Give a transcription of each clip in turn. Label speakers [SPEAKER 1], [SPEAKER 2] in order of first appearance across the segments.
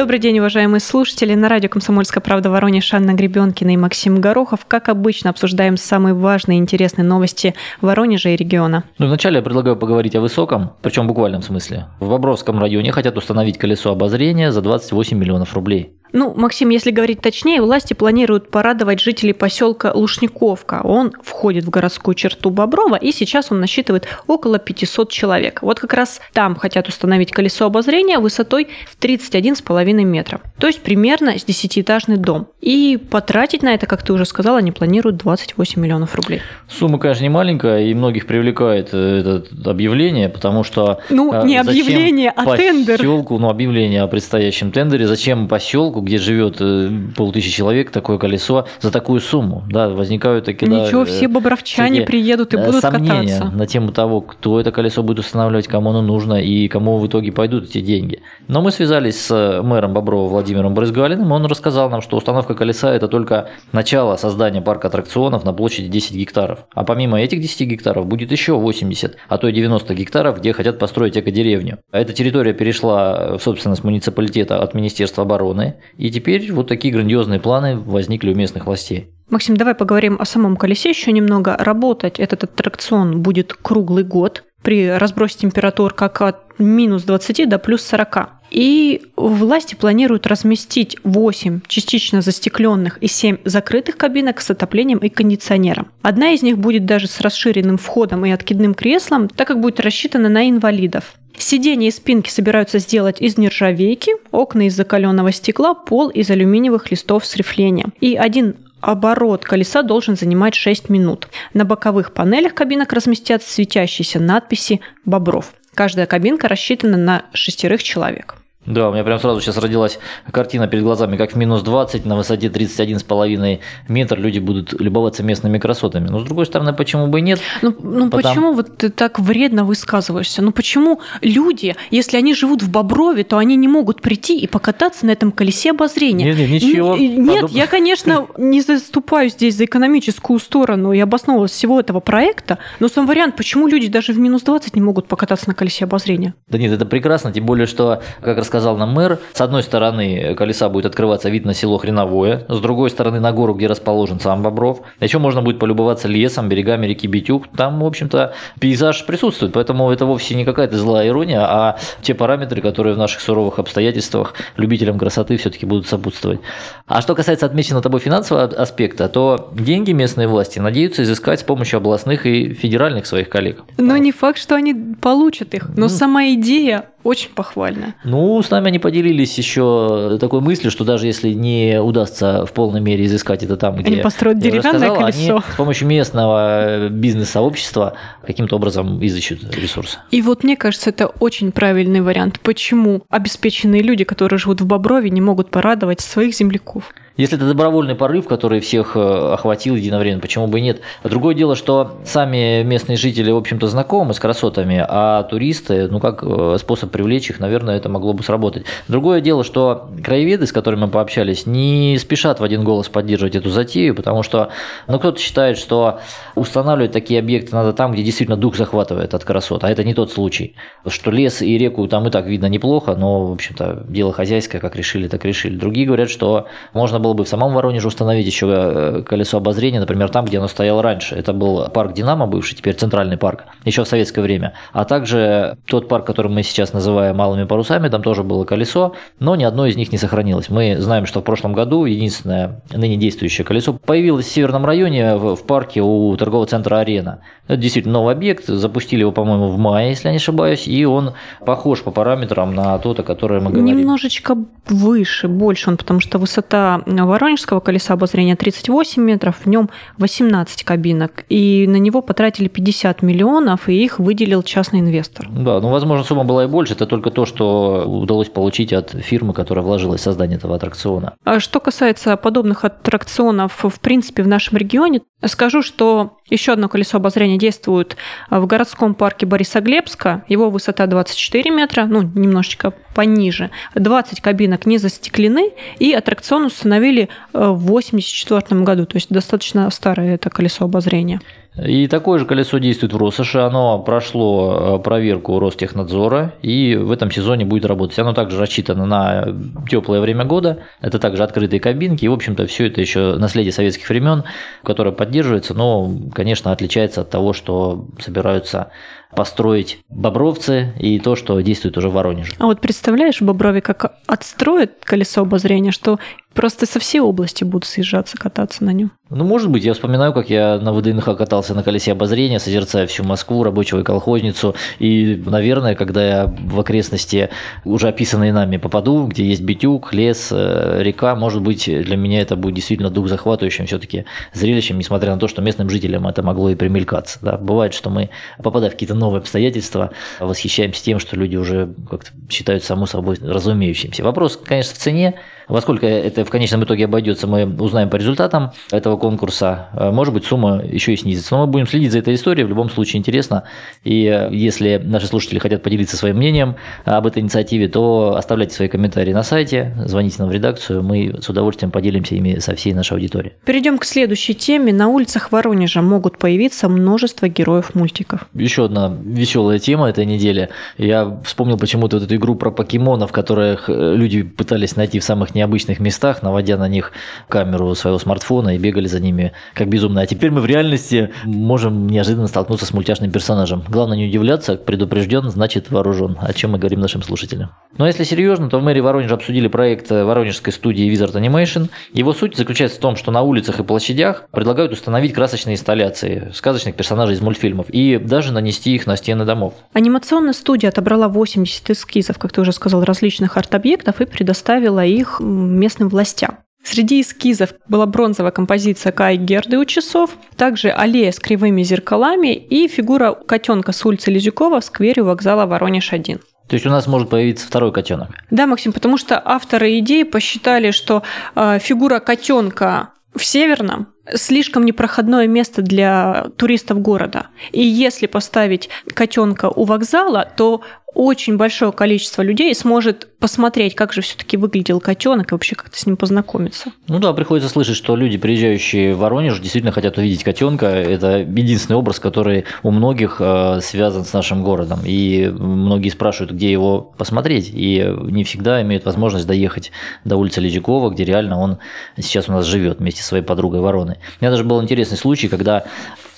[SPEAKER 1] Добрый день, уважаемые слушатели. На радио «Комсомольская правда» Воронеж Анна Гребенкина и Максим Горохов. Как обычно, обсуждаем самые важные и интересные новости Воронежа и региона.
[SPEAKER 2] Ну, вначале я предлагаю поговорить о высоком, причем в буквальном смысле. В Бобровском районе хотят установить колесо обозрения за 28 миллионов рублей.
[SPEAKER 1] Ну, Максим, если говорить точнее, власти планируют порадовать жителей поселка Лушниковка. Он входит в городскую черту Боброва, и сейчас он насчитывает около 500 человек. Вот как раз там хотят установить колесо обозрения высотой в 31,5 метра. То есть примерно с 10-этажный дом. И потратить на это, как ты уже сказал, они планируют 28 миллионов рублей.
[SPEAKER 2] Сумма, конечно, не маленькая, и многих привлекает э, это объявление, потому что...
[SPEAKER 1] Ну, э, не объявление, а тендер.
[SPEAKER 2] Поселку, ну, объявление о предстоящем тендере. Зачем поселку где живет э, полтысячи человек, такое колесо за такую сумму. Да, возникают такие...
[SPEAKER 1] Ничего, да, все бобровчане приедут и э, будут
[SPEAKER 2] сомнения
[SPEAKER 1] кататься.
[SPEAKER 2] на тему того, кто это колесо будет устанавливать, кому оно нужно и кому в итоге пойдут эти деньги. Но мы связались с мэром Боброва Владимиром Брызгалиным, он рассказал нам, что установка колеса – это только начало создания парка аттракционов на площади 10 гектаров. А помимо этих 10 гектаров будет еще 80, а то и 90 гектаров, где хотят построить экодеревню. Эта территория перешла в собственность муниципалитета от Министерства обороны, и теперь вот такие грандиозные планы возникли у местных властей.
[SPEAKER 1] Максим, давай поговорим о самом колесе еще немного. Работать этот аттракцион будет круглый год при разбросе температур как от минус 20 до плюс 40. И власти планируют разместить 8 частично застекленных и 7 закрытых кабинок с отоплением и кондиционером. Одна из них будет даже с расширенным входом и откидным креслом, так как будет рассчитана на инвалидов. Сиденья и спинки собираются сделать из нержавейки, окна из закаленного стекла, пол из алюминиевых листов с рифлением. И один оборот колеса должен занимать 6 минут. На боковых панелях кабинок разместятся светящиеся надписи «Бобров». Каждая кабинка рассчитана на шестерых человек.
[SPEAKER 2] Да, у меня прям сразу сейчас родилась картина перед глазами, как в минус 20 на высоте 31,5 метр люди будут любоваться местными красотами. Но с другой стороны, почему бы и нет?
[SPEAKER 1] Ну, ну Потому... почему вот ты так вредно высказываешься? Ну почему люди, если они живут в Боброве, то они не могут прийти и покататься на этом колесе обозрения?
[SPEAKER 2] Нет, нет, ничего.
[SPEAKER 1] Нет, подоб... я, конечно, не заступаю здесь за экономическую сторону и обосновывалась всего этого проекта, но сам вариант, почему люди даже в минус 20 не могут покататься на колесе обозрения?
[SPEAKER 2] Да нет, это прекрасно, тем более, что, как раз сказал нам мэр, с одной стороны колеса будет открываться вид на село Хреновое, с другой стороны на гору, где расположен сам Бобров. Еще можно будет полюбоваться лесом, берегами реки Битюк. Там, в общем-то, пейзаж присутствует, поэтому это вовсе не какая-то злая ирония, а те параметры, которые в наших суровых обстоятельствах любителям красоты все-таки будут сопутствовать. А что касается отмеченного тобой финансового аспекта, то деньги местные власти надеются изыскать с помощью областных и федеральных своих коллег.
[SPEAKER 1] Но не факт, что они получат их, но ну, сама идея очень похвально.
[SPEAKER 2] Ну, с нами они поделились еще такой мыслью, что даже если не удастся в полной мере изыскать это там, где
[SPEAKER 1] они построят деревянное колесо.
[SPEAKER 2] Они с помощью местного бизнес-сообщества каким-то образом изыщут ресурсы.
[SPEAKER 1] И вот мне кажется, это очень правильный вариант. Почему обеспеченные люди, которые живут в Боброве, не могут порадовать своих земляков?
[SPEAKER 2] Если это добровольный порыв, который всех э, охватил единовременно, почему бы и нет? Другое дело, что сами местные жители, в общем-то, знакомы с красотами, а туристы, ну как э, способ привлечь их, наверное, это могло бы сработать. Другое дело, что краеведы, с которыми мы пообщались, не спешат в один голос поддерживать эту затею, потому что ну, кто-то считает, что устанавливать такие объекты надо там, где действительно дух захватывает от красот, а это не тот случай. Что лес и реку там и так видно неплохо, но, в общем-то, дело хозяйское, как решили, так решили. Другие говорят, что можно было было бы в самом Воронеже установить еще э, колесо обозрения, например, там, где оно стояло раньше. Это был парк «Динамо», бывший теперь центральный парк, еще в советское время. А также тот парк, который мы сейчас называем «Малыми парусами», там тоже было колесо, но ни одно из них не сохранилось. Мы знаем, что в прошлом году единственное ныне действующее колесо появилось в северном районе в парке у торгового центра «Арена». Это действительно новый объект, запустили его, по-моему, в мае, если я не ошибаюсь, и он похож по параметрам на тот, о котором мы говорим.
[SPEAKER 1] Немножечко выше, больше он, потому что высота Воронежского колеса обозрения 38 метров, в нем 18 кабинок, и на него потратили 50 миллионов, и их выделил частный инвестор.
[SPEAKER 2] Да, ну, возможно, сумма была и больше, это только то, что удалось получить от фирмы, которая вложилась в создание этого аттракциона.
[SPEAKER 1] А что касается подобных аттракционов, в принципе, в нашем регионе, скажу, что еще одно колесо обозрения действует в городском парке Борисоглебска. Его высота 24 метра, ну, немножечко пониже. 20 кабинок не застеклены, и аттракцион установили э, в 1984 году, то есть достаточно старое это колесо обозрения.
[SPEAKER 2] И такое же колесо действует в Россоши. Оно прошло э, проверку Ростехнадзора и в этом сезоне будет работать. Оно также рассчитано на теплое время года. Это также открытые кабинки. И, в общем-то, все это еще наследие советских времен, которое поддерживается, но, конечно, отличается от того, что собираются построить бобровцы и то, что действует уже в Воронеже.
[SPEAKER 1] А вот представляешь, Боброве как отстроят колесо обозрения, что просто со всей области будут съезжаться, кататься на нем.
[SPEAKER 2] Ну, может быть, я вспоминаю, как я на ВДНХ катался на колесе обозрения, созерцая всю Москву, рабочего и колхозницу. И, наверное, когда я в окрестности, уже описанные нами, попаду, где есть битюк, лес, э, река, может быть, для меня это будет действительно дух захватывающим все-таки зрелищем, несмотря на то, что местным жителям это могло и примелькаться. Да. Бывает, что мы, попадая в какие-то новые обстоятельства, восхищаемся тем, что люди уже как-то считают само собой разумеющимся. Вопрос, конечно, в цене. Во сколько это в конечном итоге обойдется, мы узнаем по результатам этого конкурса. Э, может быть, сумма еще и снизится. Но мы будем следить за этой историей. В любом случае интересно. И э, если наши слушатели хотят поделиться своим мнением об этой инициативе, то оставляйте свои комментарии на сайте, звоните нам в редакцию. Мы с удовольствием поделимся ими со всей нашей аудиторией.
[SPEAKER 1] Перейдем к следующей теме. На улицах Воронежа могут появиться множество героев мультиков.
[SPEAKER 2] Еще одна веселая тема этой недели. Я вспомнил почему-то вот эту игру про покемонов, которых э, люди пытались найти в самых необычных местах, наводя на них камеру своего смартфона и бегали за ними как безумные. А теперь мы в реальности можем неожиданно столкнуться с мультяшным персонажем. Главное не удивляться, предупрежден, значит вооружен, о чем мы говорим нашим слушателям. Но если серьезно, то в мэрии Воронежа обсудили проект воронежской студии Wizard Animation. Его суть заключается в том, что на улицах и площадях предлагают установить красочные инсталляции сказочных персонажей из мультфильмов и даже нанести их на стены домов.
[SPEAKER 1] Анимационная студия отобрала 80 эскизов, как ты уже сказал, различных арт-объектов и предоставила их местным властям. Среди эскизов была бронзовая композиция Кай Герды у часов, также аллея с кривыми зеркалами и фигура котенка с улицы Лизюкова в сквере у вокзала Воронеж-1.
[SPEAKER 2] То есть у нас может появиться второй котенок.
[SPEAKER 1] Да, Максим, потому что авторы идеи посчитали, что э, фигура котенка в Северном слишком непроходное место для туристов города. И если поставить котенка у вокзала, то очень большое количество людей сможет посмотреть, как же все-таки выглядел котенок и вообще как-то с ним познакомиться.
[SPEAKER 2] Ну да, приходится слышать, что люди, приезжающие в Воронеж, действительно хотят увидеть котенка. Это единственный образ, который у многих э, связан с нашим городом. И многие спрашивают, где его посмотреть. И не всегда имеют возможность доехать до улицы Лизюкова, где реально он сейчас у нас живет вместе со своей подругой Вороной. У меня даже был интересный случай, когда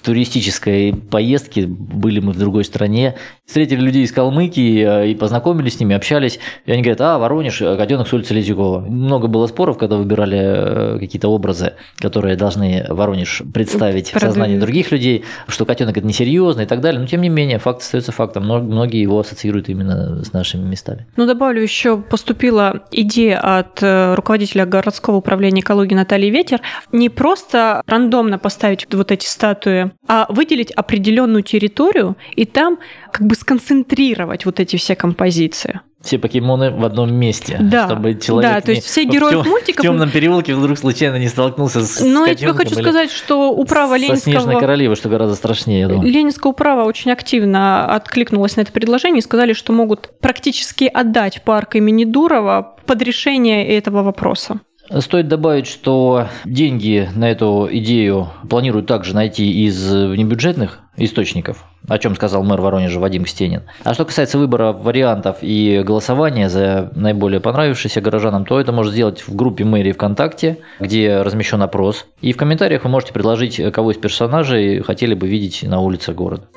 [SPEAKER 2] туристической поездке, были мы в другой стране, встретили людей из Калмыкии э, и познакомились с ними, общались, и они говорят, а, Воронеж, э, котенок с улицы Лизюкова. Много было споров, когда выбирали э, какие-то образы, которые должны Воронеж представить Продаю. в сознании других людей, что котенок это несерьезно и так далее, но тем не менее, факт остается фактом, многие его ассоциируют именно с нашими местами.
[SPEAKER 1] Ну, добавлю еще, поступила идея от руководителя городского управления экологии Натальи Ветер не просто рандомно поставить вот эти статуи а выделить определенную территорию и там как бы сконцентрировать вот эти все композиции
[SPEAKER 2] все покемоны в одном месте,
[SPEAKER 1] да,
[SPEAKER 2] чтобы человек
[SPEAKER 1] да, то есть все герои в, мультиков
[SPEAKER 2] в темном переулке вдруг случайно не столкнулся с
[SPEAKER 1] Ну, я тебе хочу сказать, что управа Ленинского...
[SPEAKER 2] Снежной королевой, что гораздо страшнее, я думаю.
[SPEAKER 1] Ленинская управа очень активно откликнулась на это предложение и сказали, что могут практически отдать парк имени Дурова под решение этого вопроса.
[SPEAKER 2] Стоит добавить, что деньги на эту идею планируют также найти из внебюджетных источников, о чем сказал мэр Воронежа Вадим Стенин. А что касается выбора вариантов и голосования за наиболее понравившиеся горожанам, то это можно сделать в группе мэрии ВКонтакте, где размещен опрос. И в комментариях вы можете предложить, кого из персонажей хотели бы видеть на улице города.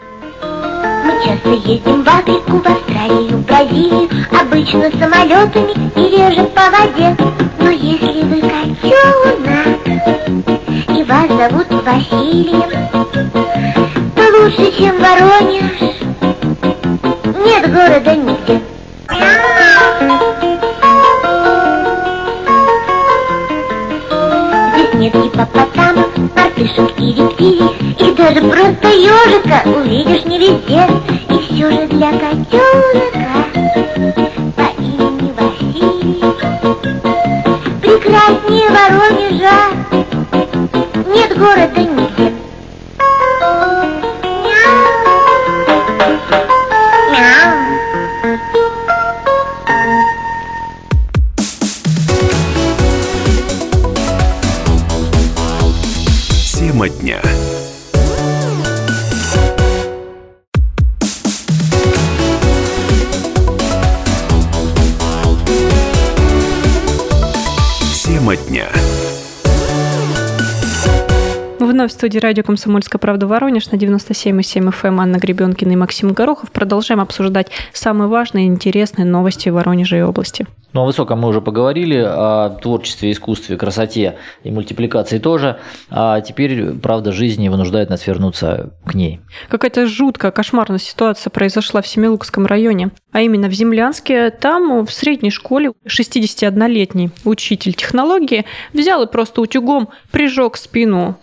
[SPEAKER 3] Часто ездим в Африку, в Австралию, Бразилию. Обычно самолетами и реже по воде. Но если вы котенок И вас зовут Василием То лучше, чем Воронеж. Нет города нигде. Здесь нет гипопотамов, мартышек и рептилий и даже просто ежика увидишь не везде. И все же для котенка по имени Василий Прекраснее Воронежа. Нет города нигде
[SPEAKER 1] Вновь в студии радио «Комсомольская правда» Воронеж на 97,7 FM эм Анна Гребенкина и Максим Горохов. Продолжаем обсуждать самые важные и интересные новости Воронежа и области.
[SPEAKER 2] Ну, о высоком мы уже поговорили, о творчестве, искусстве, красоте и мультипликации тоже. А теперь, правда, жизни вынуждает нас вернуться к ней.
[SPEAKER 1] Какая-то жуткая, кошмарная ситуация произошла в Семилукском районе, а именно в Землянске. Там в средней школе 61-летний учитель технологии взял и просто утюгом прижег спину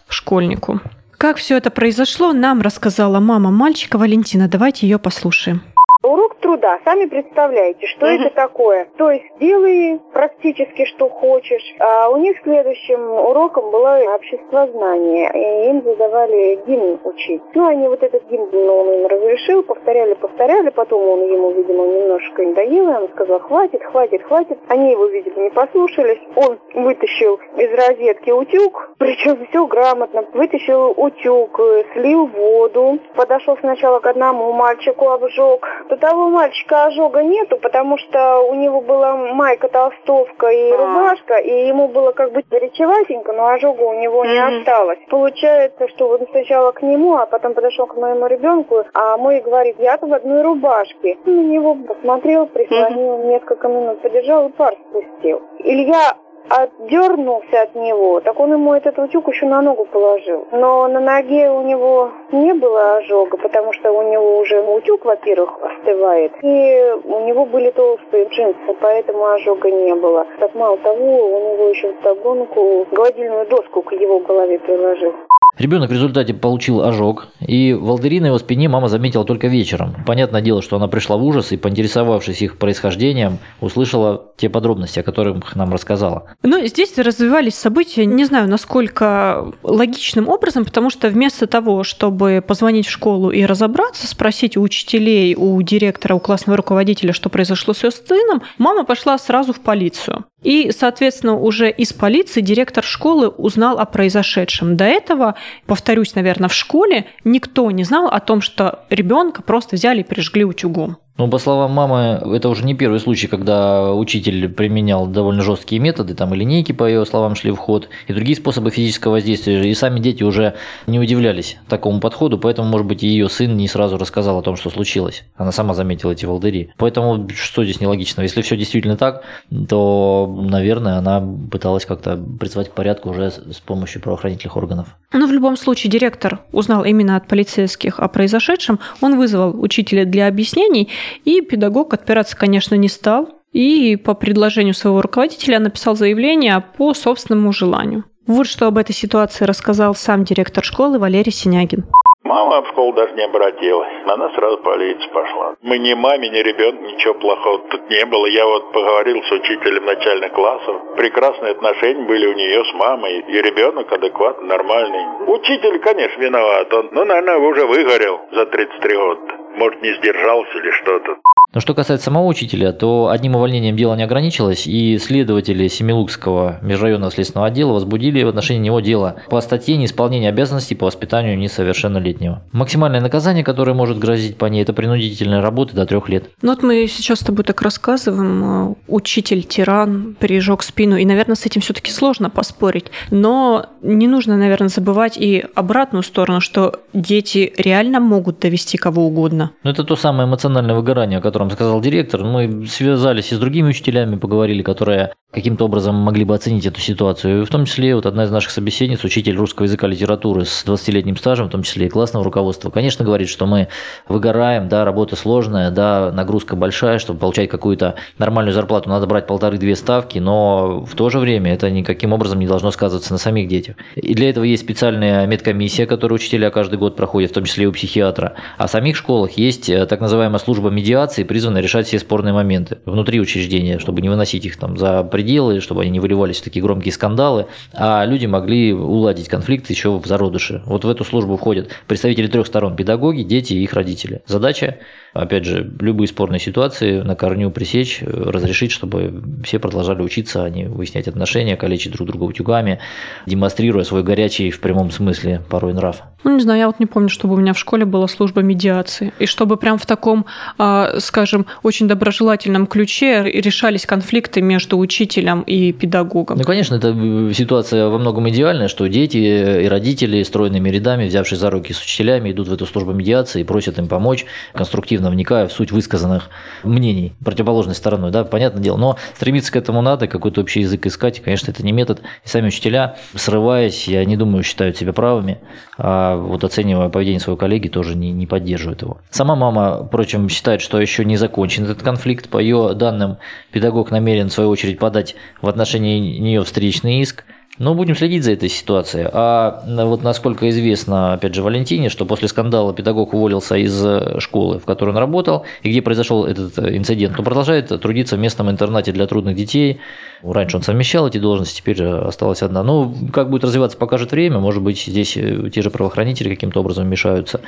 [SPEAKER 1] школьнику. Как все это произошло, нам рассказала мама мальчика Валентина. Давайте ее послушаем.
[SPEAKER 4] Урок труда, сами представляете, что угу. это такое. То есть делай практически что хочешь. А у них следующим уроком было обществознание. И им задавали гимн учить. Ну, они вот этот гимн, ну, он им разрешил, повторяли, повторяли. Потом он ему, видимо, немножко надоел. И он сказал, хватит, хватит, хватит. Они его, видимо, не послушались. Он вытащил из розетки утюг, причем все грамотно. Вытащил утюг, слил воду. Подошел сначала к одному мальчику, обжег у того мальчика ожога нету, потому что у него была майка, толстовка и а. рубашка, и ему было как бы горячеватенько, но ожога у него не осталось. Получается, что он сначала к нему, а потом подошел к моему ребенку, а мой говорит, я-то в одной рубашке. На него посмотрел, прислонил, несколько минут подержал и пар спустил. Илья отдернулся от него, так он ему этот утюг еще на ногу положил. Но на ноге у него не было ожога, потому что у него уже утюг, во-первых, остывает, и у него были толстые джинсы, поэтому ожога не было. Так мало того, у него еще в догонку гладильную доску к его голове приложил.
[SPEAKER 2] Ребенок в результате получил ожог, и волдыри на его спине мама заметила только вечером. Понятное дело, что она пришла в ужас и, поинтересовавшись их происхождением, услышала те подробности, о которых нам рассказала.
[SPEAKER 1] Ну, здесь развивались события, не знаю, насколько логичным образом, потому что вместо того, чтобы позвонить в школу и разобраться, спросить у учителей, у директора, у классного руководителя, что произошло с ее сыном, мама пошла сразу в полицию. И, соответственно, уже из полиции директор школы узнал о произошедшем. До этого, повторюсь, наверное, в школе никто не знал о том, что ребенка просто взяли и прижгли утюгом.
[SPEAKER 2] Ну, по словам мамы, это уже не первый случай, когда учитель применял довольно жесткие методы, там и линейки, по ее словам, шли в ход, и другие способы физического воздействия. И сами дети уже не удивлялись такому подходу, поэтому, может быть, ее сын не сразу рассказал о том, что случилось. Она сама заметила эти волдыри. Поэтому что здесь нелогично? Если все действительно так, то, наверное, она пыталась как-то призвать к порядку уже с помощью правоохранительных органов.
[SPEAKER 1] Но в любом случае директор узнал именно от полицейских о произошедшем. Он вызвал учителя для объяснений, и педагог отпираться, конечно, не стал. И по предложению своего руководителя написал заявление по собственному желанию. Вот что об этой ситуации рассказал сам директор школы Валерий Синягин.
[SPEAKER 5] Мама в школу даже не обратилась. Она сразу в пошла. Мы ни маме, ни ребенку ничего плохого тут не было. Я вот поговорил с учителем начальных классов. Прекрасные отношения были у нее с мамой. И ребенок адекватный, нормальный. Учитель, конечно, виноват. Он, ну, наверное, уже выгорел за 33 года. Может, не сдержался или что-то.
[SPEAKER 2] Но что касается самого учителя, то одним увольнением дело не ограничилось, и следователи Семилукского межрайонного следственного отдела возбудили в отношении него дело по статье неисполнения обязанностей по воспитанию несовершеннолетнего. Максимальное наказание, которое может грозить по ней, это принудительная работа до трех лет.
[SPEAKER 1] Ну вот мы сейчас с тобой так рассказываем, э, учитель, тиран, пережег спину, и, наверное, с этим все-таки сложно поспорить. Но не нужно, наверное, забывать и обратную сторону, что дети реально могут довести кого угодно.
[SPEAKER 2] Ну это то самое эмоциональное выгорание, о котором котором сказал директор, мы связались и с другими учителями, поговорили, которые каким-то образом могли бы оценить эту ситуацию. И в том числе вот одна из наших собеседниц, учитель русского языка и литературы с 20-летним стажем, в том числе и классного руководства, конечно, говорит, что мы выгораем, да, работа сложная, да, нагрузка большая, чтобы получать какую-то нормальную зарплату, надо брать полторы-две ставки, но в то же время это никаким образом не должно сказываться на самих детях. И для этого есть специальная медкомиссия, которую учителя каждый год проходят, в том числе и у психиатра. А в самих школах есть э, так называемая служба медиации, призванная решать все спорные моменты внутри учреждения, чтобы не выносить их там за пределы, чтобы они не выливались в такие громкие скандалы, а люди могли уладить конфликт еще в зародыше. Вот в эту службу входят представители трех сторон – педагоги, дети и их родители. Задача, опять же, любые спорные ситуации на корню пресечь, разрешить, чтобы все продолжали учиться, а не выяснять отношения, калечить друг друга утюгами, демонстрируя свой горячий в прямом смысле порой нрав.
[SPEAKER 1] Ну, не знаю, я вот не помню, чтобы у меня в школе была служба медиации. И чтобы прям в таком, а, скажем, очень доброжелательном ключе решались конфликты между учителем и педагогом.
[SPEAKER 2] Ну, конечно, это э, ситуация во многом идеальная, что дети и родители стройными рядами, взявшись за руки с учителями, идут в эту службу медиации и просят им помочь, конструктивно вникая в суть высказанных мнений противоположной стороной. Да, понятное дело. Но стремиться к этому надо, какой-то общий язык искать. И, конечно, это не метод. И сами учителя, срываясь, я не думаю, считают себя правыми. А вот оценивая поведение своего коллеги, тоже не, не поддерживает его. Сама мама, впрочем, считает, что еще не закончен этот конфликт. По ее данным, педагог намерен, в свою очередь, подать в отношении нее встречный иск – но будем следить за этой ситуацией. А вот насколько известно, опять же, Валентине, что после скандала педагог уволился из э, школы, в которой он работал, и где произошел этот э, инцидент, он продолжает трудиться в местном интернате для трудных детей. Раньше он совмещал эти должности, теперь осталась одна. Ну, как будет развиваться, покажет время. Может быть, здесь э, те же правоохранители каким-то образом мешаются.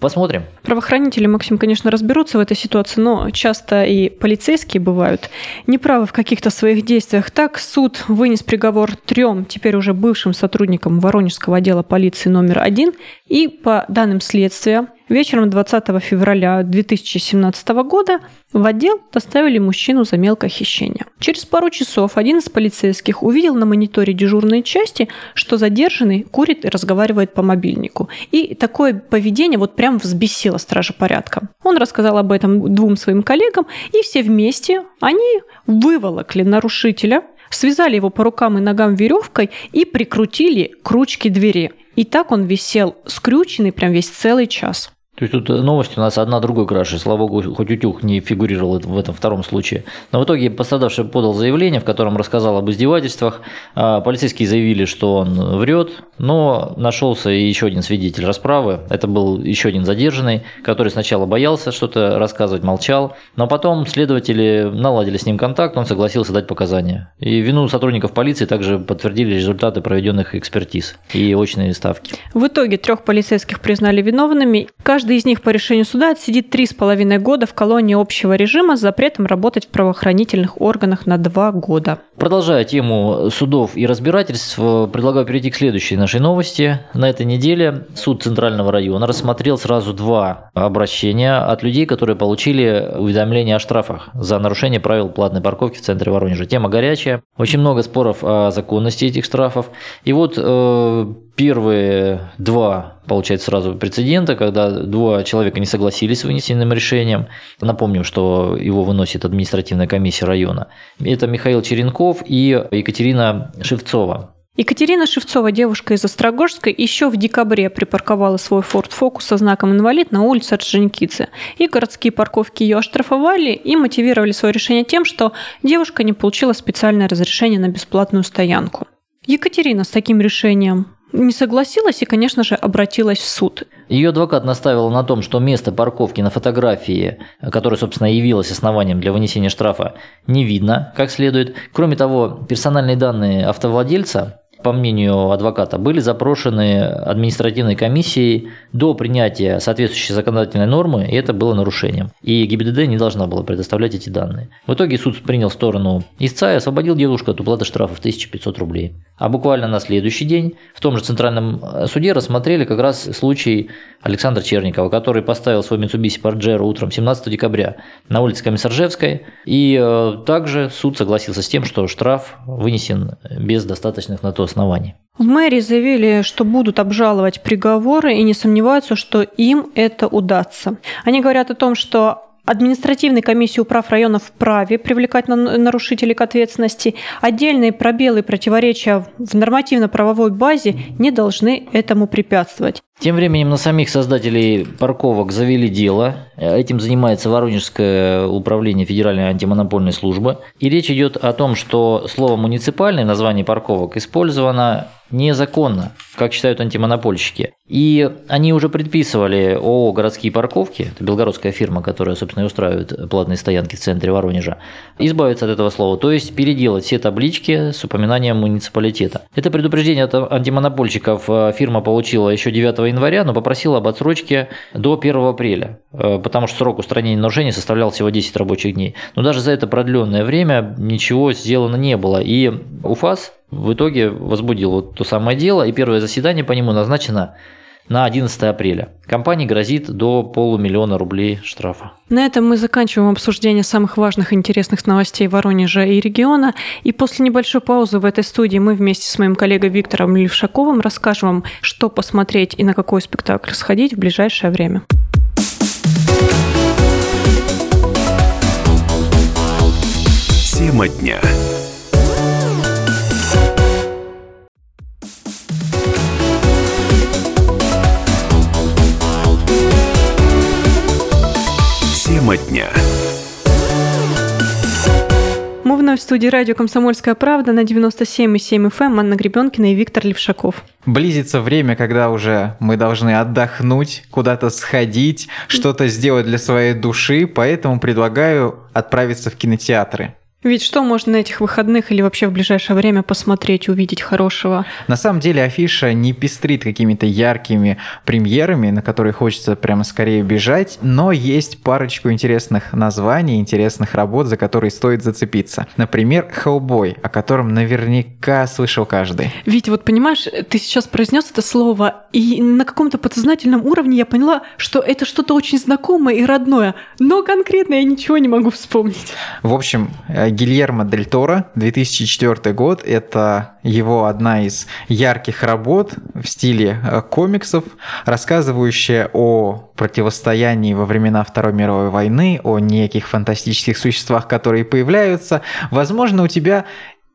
[SPEAKER 2] Посмотрим.
[SPEAKER 1] Правоохранители, Максим, конечно, разберутся в этой ситуации, но часто и полицейские бывают неправы в каких-то своих действиях. Так суд вынес приговор трем теперь уже бывшим сотрудником Воронежского отдела полиции номер один, и по данным следствия, вечером 20 февраля 2017 года в отдел доставили мужчину за мелкое хищение. Через пару часов один из полицейских увидел на мониторе дежурной части, что задержанный курит и разговаривает по мобильнику. И такое поведение вот прям взбесило стража порядка. Он рассказал об этом двум своим коллегам, и все вместе они выволокли нарушителя связали его по рукам и ногам веревкой и прикрутили к ручке двери. И так он висел скрюченный прям весь целый час.
[SPEAKER 2] То есть тут новость у нас одна другой краше. Слава богу, хоть утюг не фигурировал в этом втором случае. Но в итоге пострадавший подал заявление, в котором рассказал об издевательствах. А, полицейские заявили, что он врет, но нашелся еще один свидетель расправы. Это был еще один задержанный, который сначала боялся что-то рассказывать, молчал. Но потом следователи наладили с ним контакт, он согласился дать показания. И вину сотрудников полиции также подтвердили результаты проведенных экспертиз и очные ставки.
[SPEAKER 1] В итоге трех полицейских признали виновными. Каждый из них по решению суда отсидит три с половиной года в колонии общего режима с запретом работать в правоохранительных органах на два года.
[SPEAKER 2] Продолжая тему судов и разбирательств, предлагаю перейти к следующей нашей новости. На этой неделе суд Центрального района рассмотрел сразу два обращения от людей, которые получили уведомление о штрафах за нарушение правил платной парковки в центре Воронежа. Тема горячая. Очень много споров о законности этих штрафов. И вот э, первые два, получается, сразу прецедента, когда два человека не согласились с вынесенным решением. Напомним, что его выносит административная комиссия района. Это Михаил Черенков и Екатерина Шевцова.
[SPEAKER 1] Екатерина Шевцова, девушка из Острогожска, еще в декабре припарковала свой Ford Focus со знаком «Инвалид» на улице Орджоникидзе. И городские парковки ее оштрафовали и мотивировали свое решение тем, что девушка не получила специальное разрешение на бесплатную стоянку. Екатерина с таким решением не согласилась и, конечно же, обратилась в суд.
[SPEAKER 2] Ее адвокат наставил на том, что место парковки на фотографии, которое, собственно, явилось основанием для вынесения штрафа, не видно как следует. Кроме того, персональные данные автовладельца по мнению адвоката, были запрошены административной комиссией до принятия соответствующей законодательной нормы, и это было нарушением. И ГИБДД не должна была предоставлять эти данные. В итоге суд принял сторону истца и освободил девушку от уплаты штрафа в 1500 рублей. А буквально на следующий день в том же Центральном суде рассмотрели как раз случай Александра Черникова, который поставил свой Mitsubishi Pajero утром 17 декабря на улице Комиссаржевской. И э, также суд согласился с тем, что штраф вынесен без достаточных на то оснований.
[SPEAKER 1] В мэрии заявили, что будут обжаловать приговоры и не сомневаются, что им это удастся. Они говорят о том, что административной комиссии управ района вправе привлекать нарушителей к ответственности. Отдельные пробелы и противоречия в нормативно-правовой базе не должны этому препятствовать.
[SPEAKER 2] Тем временем на самих создателей парковок завели дело. Этим занимается Воронежское управление Федеральной антимонопольной службы. И речь идет о том, что слово «муниципальное» название парковок использовано незаконно, как считают антимонопольщики. И они уже предписывали ООО «Городские парковки», это белгородская фирма, которая, собственно, и устраивает платные стоянки в центре Воронежа, избавиться от этого слова, то есть переделать все таблички с упоминанием муниципалитета. Это предупреждение от антимонопольщиков э, фирма получила еще 9 января, но попросила об отсрочке до 1 апреля, э, потому что срок устранения нарушений составлял всего 10 рабочих дней. Но даже за это продленное время ничего сделано не было. И УФАС в итоге возбудил вот то самое дело, и первое заседание по нему назначено на 11 апреля. Компании грозит до полумиллиона рублей штрафа.
[SPEAKER 1] На этом мы заканчиваем обсуждение самых важных и интересных новостей Воронежа и региона. И после небольшой паузы в этой студии мы вместе с моим коллегой Виктором Левшаковым расскажем вам, что посмотреть и на какой спектакль сходить в ближайшее время.
[SPEAKER 6] Тема дня. Тема дня.
[SPEAKER 1] Мы вновь в студии радио «Комсомольская правда» на 97,7 FM. Эм. Анна Гребенкина и Виктор Левшаков.
[SPEAKER 7] Близится время, когда уже мы должны отдохнуть, куда-то сходить, что-то сделать для своей души, поэтому предлагаю отправиться в кинотеатры.
[SPEAKER 1] Ведь что можно на этих выходных или вообще в ближайшее время посмотреть, увидеть хорошего?
[SPEAKER 7] На самом деле афиша не пестрит какими-то яркими премьерами, на которые хочется прямо скорее бежать, но есть парочку интересных названий, интересных работ, за которые стоит зацепиться. Например, «Хеллбой», о котором наверняка слышал каждый.
[SPEAKER 1] Ведь вот понимаешь, ты сейчас произнес это слово, и на каком-то подсознательном уровне я поняла, что это что-то очень знакомое и родное, но конкретно я ничего не могу вспомнить.
[SPEAKER 7] В общем, Гильермо Дель Торо, 2004 год. Это его одна из ярких работ в стиле э, комиксов, рассказывающая о противостоянии во времена Второй мировой войны, о неких фантастических существах, которые появляются. Возможно, у тебя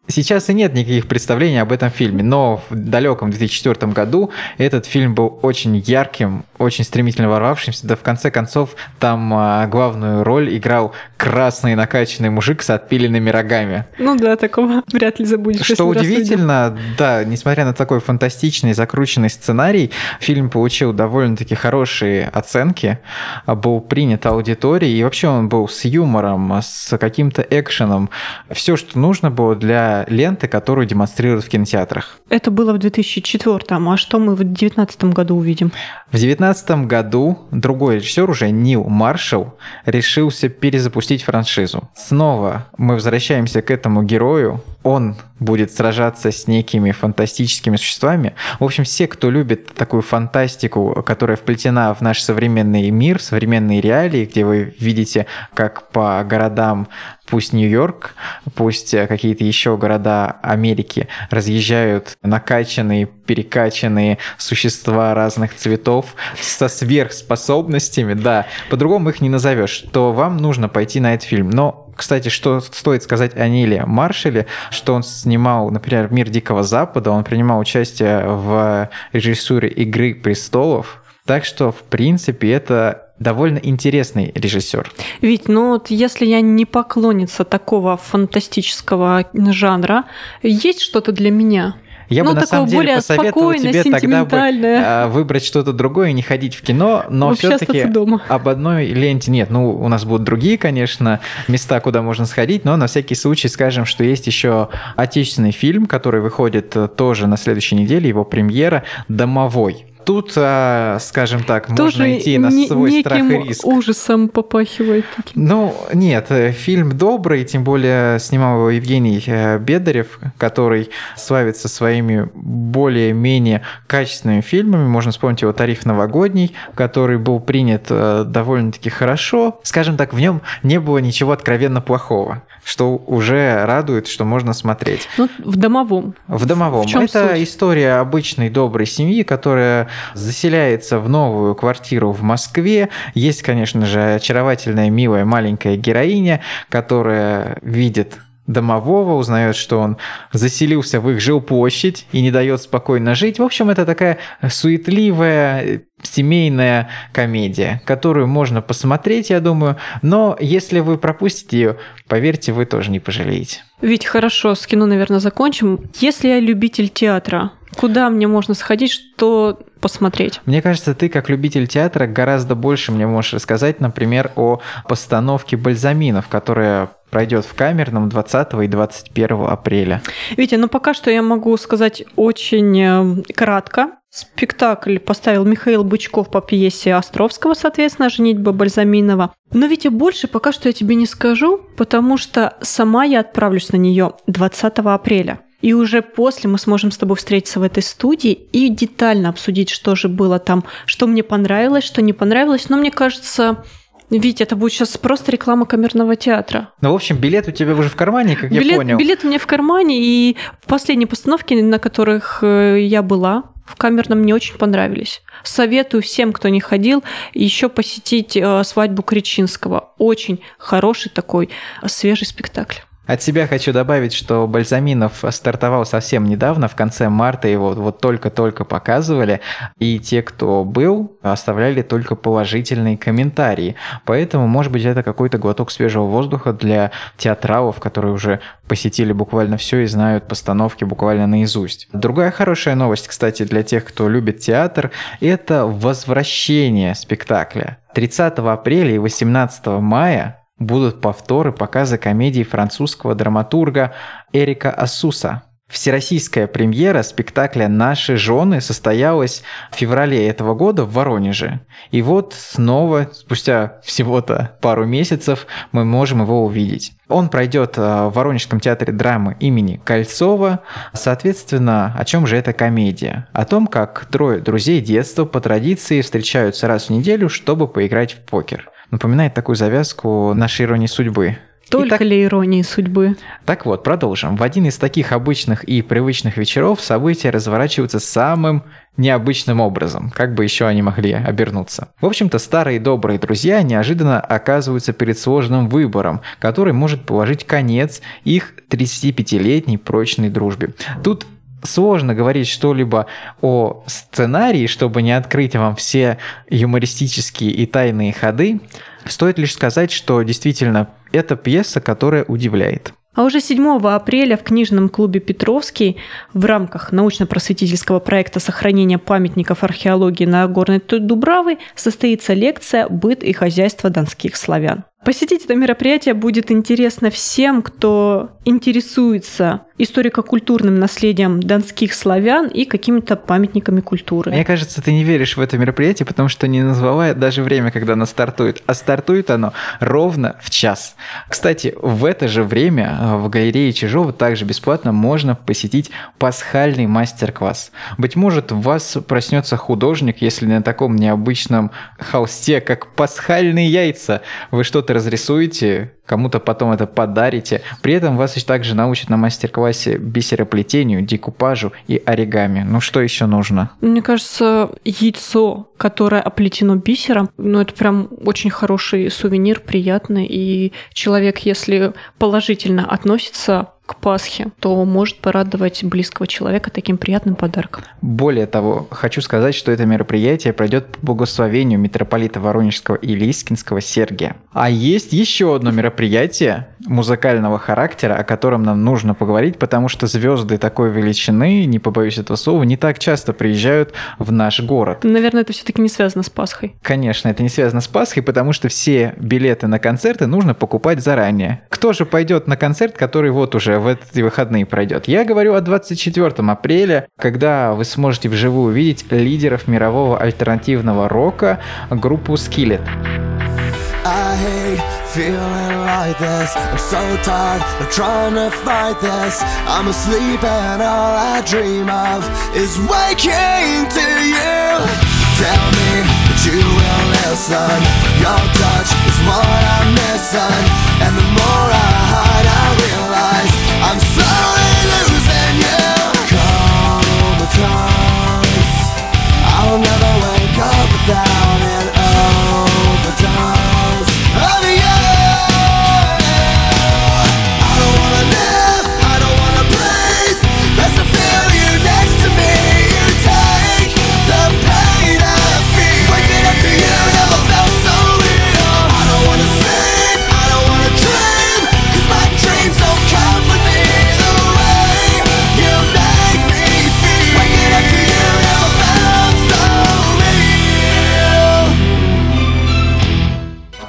[SPEAKER 7] Сейчас и нет никаких представлений об этом фильме, но в далеком 2004 году этот фильм был очень ярким, очень стремительно ворвавшимся, да в конце концов там а, главную роль играл красный накачанный мужик с отпиленными рогами.
[SPEAKER 1] Ну да, такого вряд ли забудешь.
[SPEAKER 7] Что удивительно, да, несмотря на такой фантастичный, закрученный сценарий, фильм получил довольно-таки хорошие оценки, был принят аудиторией, и вообще он был с юмором, с каким-то экшеном. Все, что нужно было для ленты, которую демонстрируют в кинотеатрах.
[SPEAKER 1] Это было в 2004, а что мы в 2019 году увидим?
[SPEAKER 7] В 2019 году другой режиссер, уже Нил Маршалл, решился перезапустить франшизу. Снова мы возвращаемся к этому герою, он будет сражаться с некими фантастическими существами. В общем, все, кто любит такую фантастику, которая вплетена в наш современный мир, современные реалии, где вы видите, как по городам, пусть Нью-Йорк, пусть какие-то еще города Америки разъезжают накачанные, перекачанные существа разных цветов со сверхспособностями, да, по-другому их не назовешь, то вам нужно пойти на этот фильм. Но кстати, что стоит сказать о Ниле Маршале, что он снимал, например, «Мир Дикого Запада», он принимал участие в режиссуре «Игры престолов», так что, в принципе, это довольно интересный режиссер.
[SPEAKER 1] Ведь, ну вот если я не поклонница такого фантастического жанра, есть что-то для меня?
[SPEAKER 7] Я
[SPEAKER 1] ну,
[SPEAKER 7] бы на самом деле посоветовал тебе тогда бы э, выбрать что-то другое и не ходить в кино, но все-таки об одной ленте нет. Ну, у нас будут другие, конечно, места, куда можно сходить, но на всякий случай скажем, что есть еще отечественный фильм, который выходит э, тоже на следующей неделе, его премьера «Домовой». Тут, а, скажем так, Тоже можно идти на свой страх и риск.
[SPEAKER 1] ужасом попахивает.
[SPEAKER 7] Ну, нет, э, фильм добрый, тем более снимал его Евгений э, Бедарев, который славится своими более-менее качественными фильмами. Можно вспомнить его «Тариф новогодний», который был принят э, довольно-таки хорошо. Скажем так, в нем не было ничего откровенно плохого что уже радует, что можно смотреть.
[SPEAKER 1] Ну, в домовом.
[SPEAKER 7] В домовом. В Это суть? история обычной доброй семьи, которая заселяется в новую квартиру в Москве. Есть, конечно же, очаровательная, милая маленькая героиня, которая видит домового, узнает, что он заселился в их жилплощадь и не дает спокойно жить. В общем, это такая суетливая семейная комедия, которую можно посмотреть, я думаю, но если вы пропустите ее, поверьте, вы тоже не пожалеете.
[SPEAKER 1] Ведь хорошо, с кино, наверное, закончим. Если я любитель театра, куда мне можно сходить, что посмотреть?
[SPEAKER 7] Мне кажется, ты как любитель театра гораздо больше мне можешь рассказать, например, о постановке «Бальзаминов», которая пройдет в камерном 20 и 21 апреля.
[SPEAKER 1] Витя, ну пока что я могу сказать очень э, кратко. Спектакль поставил Михаил Бычков по пьесе Островского, соответственно, «Женитьба Бальзаминова». Но ведь и больше пока что я тебе не скажу, потому что сама я отправлюсь на нее 20 апреля. И уже после мы сможем с тобой встретиться в этой студии и детально обсудить, что же было там, что мне понравилось, что не понравилось. Но мне кажется, Вить, это будет сейчас просто реклама камерного театра.
[SPEAKER 7] Ну, в общем, билет у тебя уже в кармане, как
[SPEAKER 1] билет,
[SPEAKER 7] я понял.
[SPEAKER 1] Билет у меня в кармане, и последние постановки, на которых э, я была, в камерном мне очень понравились. Советую всем, кто не ходил, еще посетить э, свадьбу Кричинского. Очень хороший такой э, свежий спектакль.
[SPEAKER 7] От себя хочу добавить, что Бальзаминов стартовал совсем недавно, в конце марта его вот только-только показывали, и те, кто был, оставляли только положительные комментарии. Поэтому, может быть, это какой-то глоток свежего воздуха для театралов, которые уже посетили буквально все и знают постановки буквально наизусть. Другая хорошая новость, кстати, для тех, кто любит театр, это возвращение спектакля. 30 апреля и 18 мая будут повторы показа комедии французского драматурга Эрика Асуса. Всероссийская премьера спектакля «Наши жены» состоялась в феврале этого года в Воронеже. И вот снова, спустя всего-то пару месяцев, мы можем его увидеть. Он пройдет э, в Воронежском театре драмы имени Кольцова. Соответственно, о чем же эта комедия? О том, как трое друзей детства по традиции встречаются раз в неделю, чтобы поиграть в покер напоминает такую завязку нашей иронии судьбы.
[SPEAKER 1] Только Итак, ли иронии судьбы?
[SPEAKER 7] Так вот, продолжим. В один из таких обычных и привычных вечеров события разворачиваются самым необычным образом, как бы еще они могли обернуться. В общем-то, старые добрые друзья неожиданно оказываются перед сложным выбором, который может положить конец их 35-летней прочной дружбе. Тут сложно говорить что-либо о сценарии, чтобы не открыть вам все юмористические и тайные ходы. Стоит лишь сказать, что действительно это пьеса, которая удивляет.
[SPEAKER 1] А уже 7 апреля в книжном клубе «Петровский» в рамках научно-просветительского проекта сохранения памятников археологии на горной Дубравы состоится лекция «Быт и хозяйство донских славян». Посетить это мероприятие будет интересно всем, кто интересуется историко-культурным наследием донских славян и какими-то памятниками культуры.
[SPEAKER 7] Мне кажется, ты не веришь в это мероприятие, потому что не назвала даже время, когда оно стартует. А стартует оно ровно в час. Кстати, в это же время э, в галерее Чижова также бесплатно можно посетить пасхальный мастер-класс. Быть может, в вас проснется художник, если на таком необычном холсте, как пасхальные яйца, вы что-то разрисуете, кому-то потом это подарите. При этом вас также научат на мастер-классе бисероплетению, декупажу и оригами. Ну что еще нужно?
[SPEAKER 1] Мне кажется, яйцо, которое оплетено бисером, ну это прям очень хороший сувенир, приятный. И человек, если положительно относится к Пасхе, то может порадовать близкого человека таким приятным подарком.
[SPEAKER 7] Более того, хочу сказать, что это мероприятие пройдет по благословению митрополита Воронежского и Лискинского Сергия. А есть еще одно мероприятие музыкального характера, о котором нам нужно поговорить, потому что звезды такой величины, не побоюсь этого слова, не так часто приезжают в наш город.
[SPEAKER 1] Наверное, это все-таки не связано с Пасхой.
[SPEAKER 7] Конечно, это не связано с Пасхой, потому что все билеты на концерты нужно покупать заранее. Кто же пойдет на концерт, который вот уже в эти выходные пройдет. Я говорю о 24 апреля, когда вы сможете вживую увидеть лидеров мирового альтернативного рока группу Skillet. Tell me that you will listen. Your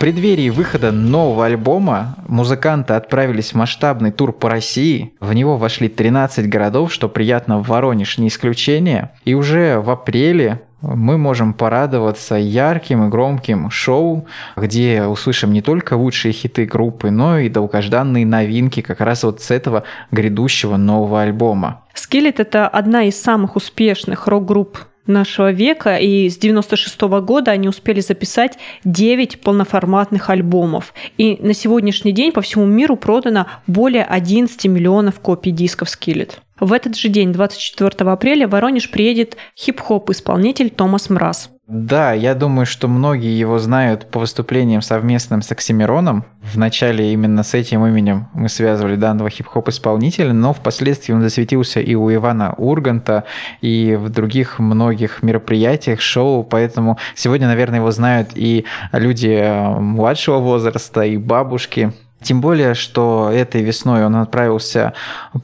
[SPEAKER 7] преддверии выхода нового альбома музыканты отправились в масштабный тур по России. В него вошли 13 городов, что приятно в Воронеж не исключение. И уже в апреле мы можем порадоваться ярким и громким шоу, где услышим не только лучшие хиты группы, но и долгожданные новинки как раз вот с этого грядущего нового альбома.
[SPEAKER 1] Скелет — это одна из самых успешных рок-групп нашего века, и с 96 года они успели записать 9 полноформатных альбомов. И на сегодняшний день по всему миру продано более 11 миллионов копий дисков Skillet. В этот же день, 24 апреля, в Воронеж приедет хип-хоп-исполнитель Томас Мраз.
[SPEAKER 7] Да, я думаю, что многие его знают по выступлениям совместным с Оксимироном. Вначале именно с этим именем мы связывали данного хип-хоп исполнителя, но впоследствии он засветился и у Ивана Урганта, и в других многих мероприятиях, шоу, поэтому сегодня, наверное, его знают и люди э, младшего возраста, и бабушки, тем более, что этой весной он отправился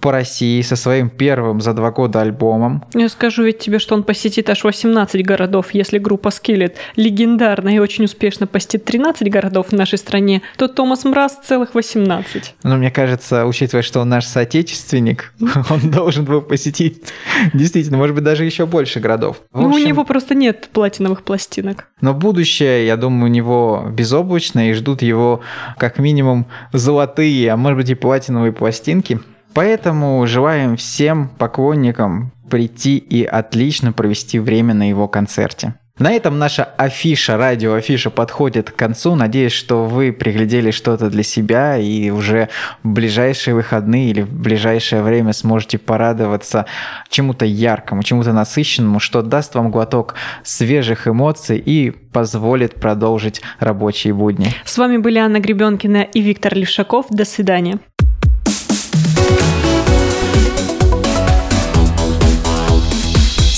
[SPEAKER 7] по России со своим первым за два года альбомом.
[SPEAKER 1] Я скажу ведь тебе, что он посетит аж 18 городов. Если группа Skillet легендарно и очень успешно посетит 13 городов в нашей стране, то Томас Мраз целых 18.
[SPEAKER 7] Но мне кажется, учитывая, что он наш соотечественник, он должен был посетить действительно, может быть, даже еще больше городов.
[SPEAKER 1] Ну, у него просто нет платиновых пластинок.
[SPEAKER 7] Но будущее, я думаю, у него безоблачное, и ждут его как минимум золотые, а может быть и платиновые пластинки. Поэтому желаем всем поклонникам прийти и отлично провести время на его концерте. На этом наша афиша, радиоафиша подходит к концу. Надеюсь, что вы приглядели что-то для себя и уже в ближайшие выходные или в ближайшее время сможете порадоваться чему-то яркому, чему-то насыщенному, что даст вам глоток свежих эмоций и позволит продолжить рабочие будни.
[SPEAKER 1] С вами были Анна Гребенкина и Виктор Левшаков. До свидания.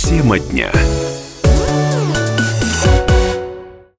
[SPEAKER 6] Тема дня.